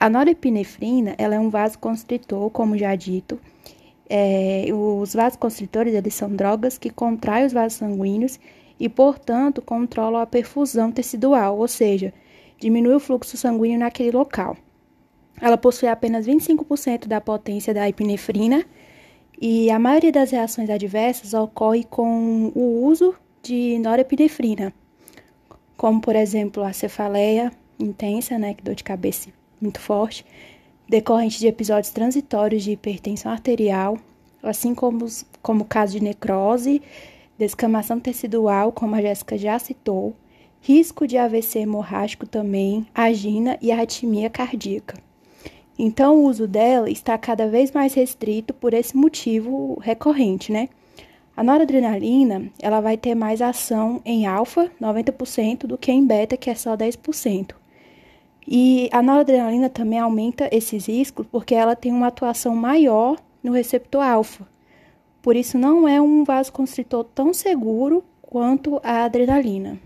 A norepinefrina ela é um vasoconstritor, como já dito. É, os vasoconstritores eles são drogas que contraem os vasos sanguíneos e, portanto, controlam a perfusão tecidual, ou seja, diminui o fluxo sanguíneo naquele local. Ela possui apenas 25% da potência da epinefrina e a maioria das reações adversas ocorre com o uso de norepinefrina, como por exemplo a cefaleia intensa, né, dor de cabeça muito forte, decorrente de episódios transitórios de hipertensão arterial, assim como, como o caso de necrose, descamação tecidual, como a Jéssica já citou, risco de AVC hemorrágico também, agina e arritmia cardíaca. Então, o uso dela está cada vez mais restrito por esse motivo recorrente, né? A noradrenalina, ela vai ter mais ação em alfa, 90%, do que em beta, que é só 10%. E a noradrenalina também aumenta esses riscos porque ela tem uma atuação maior no receptor alfa. Por isso não é um vasoconstritor tão seguro quanto a adrenalina.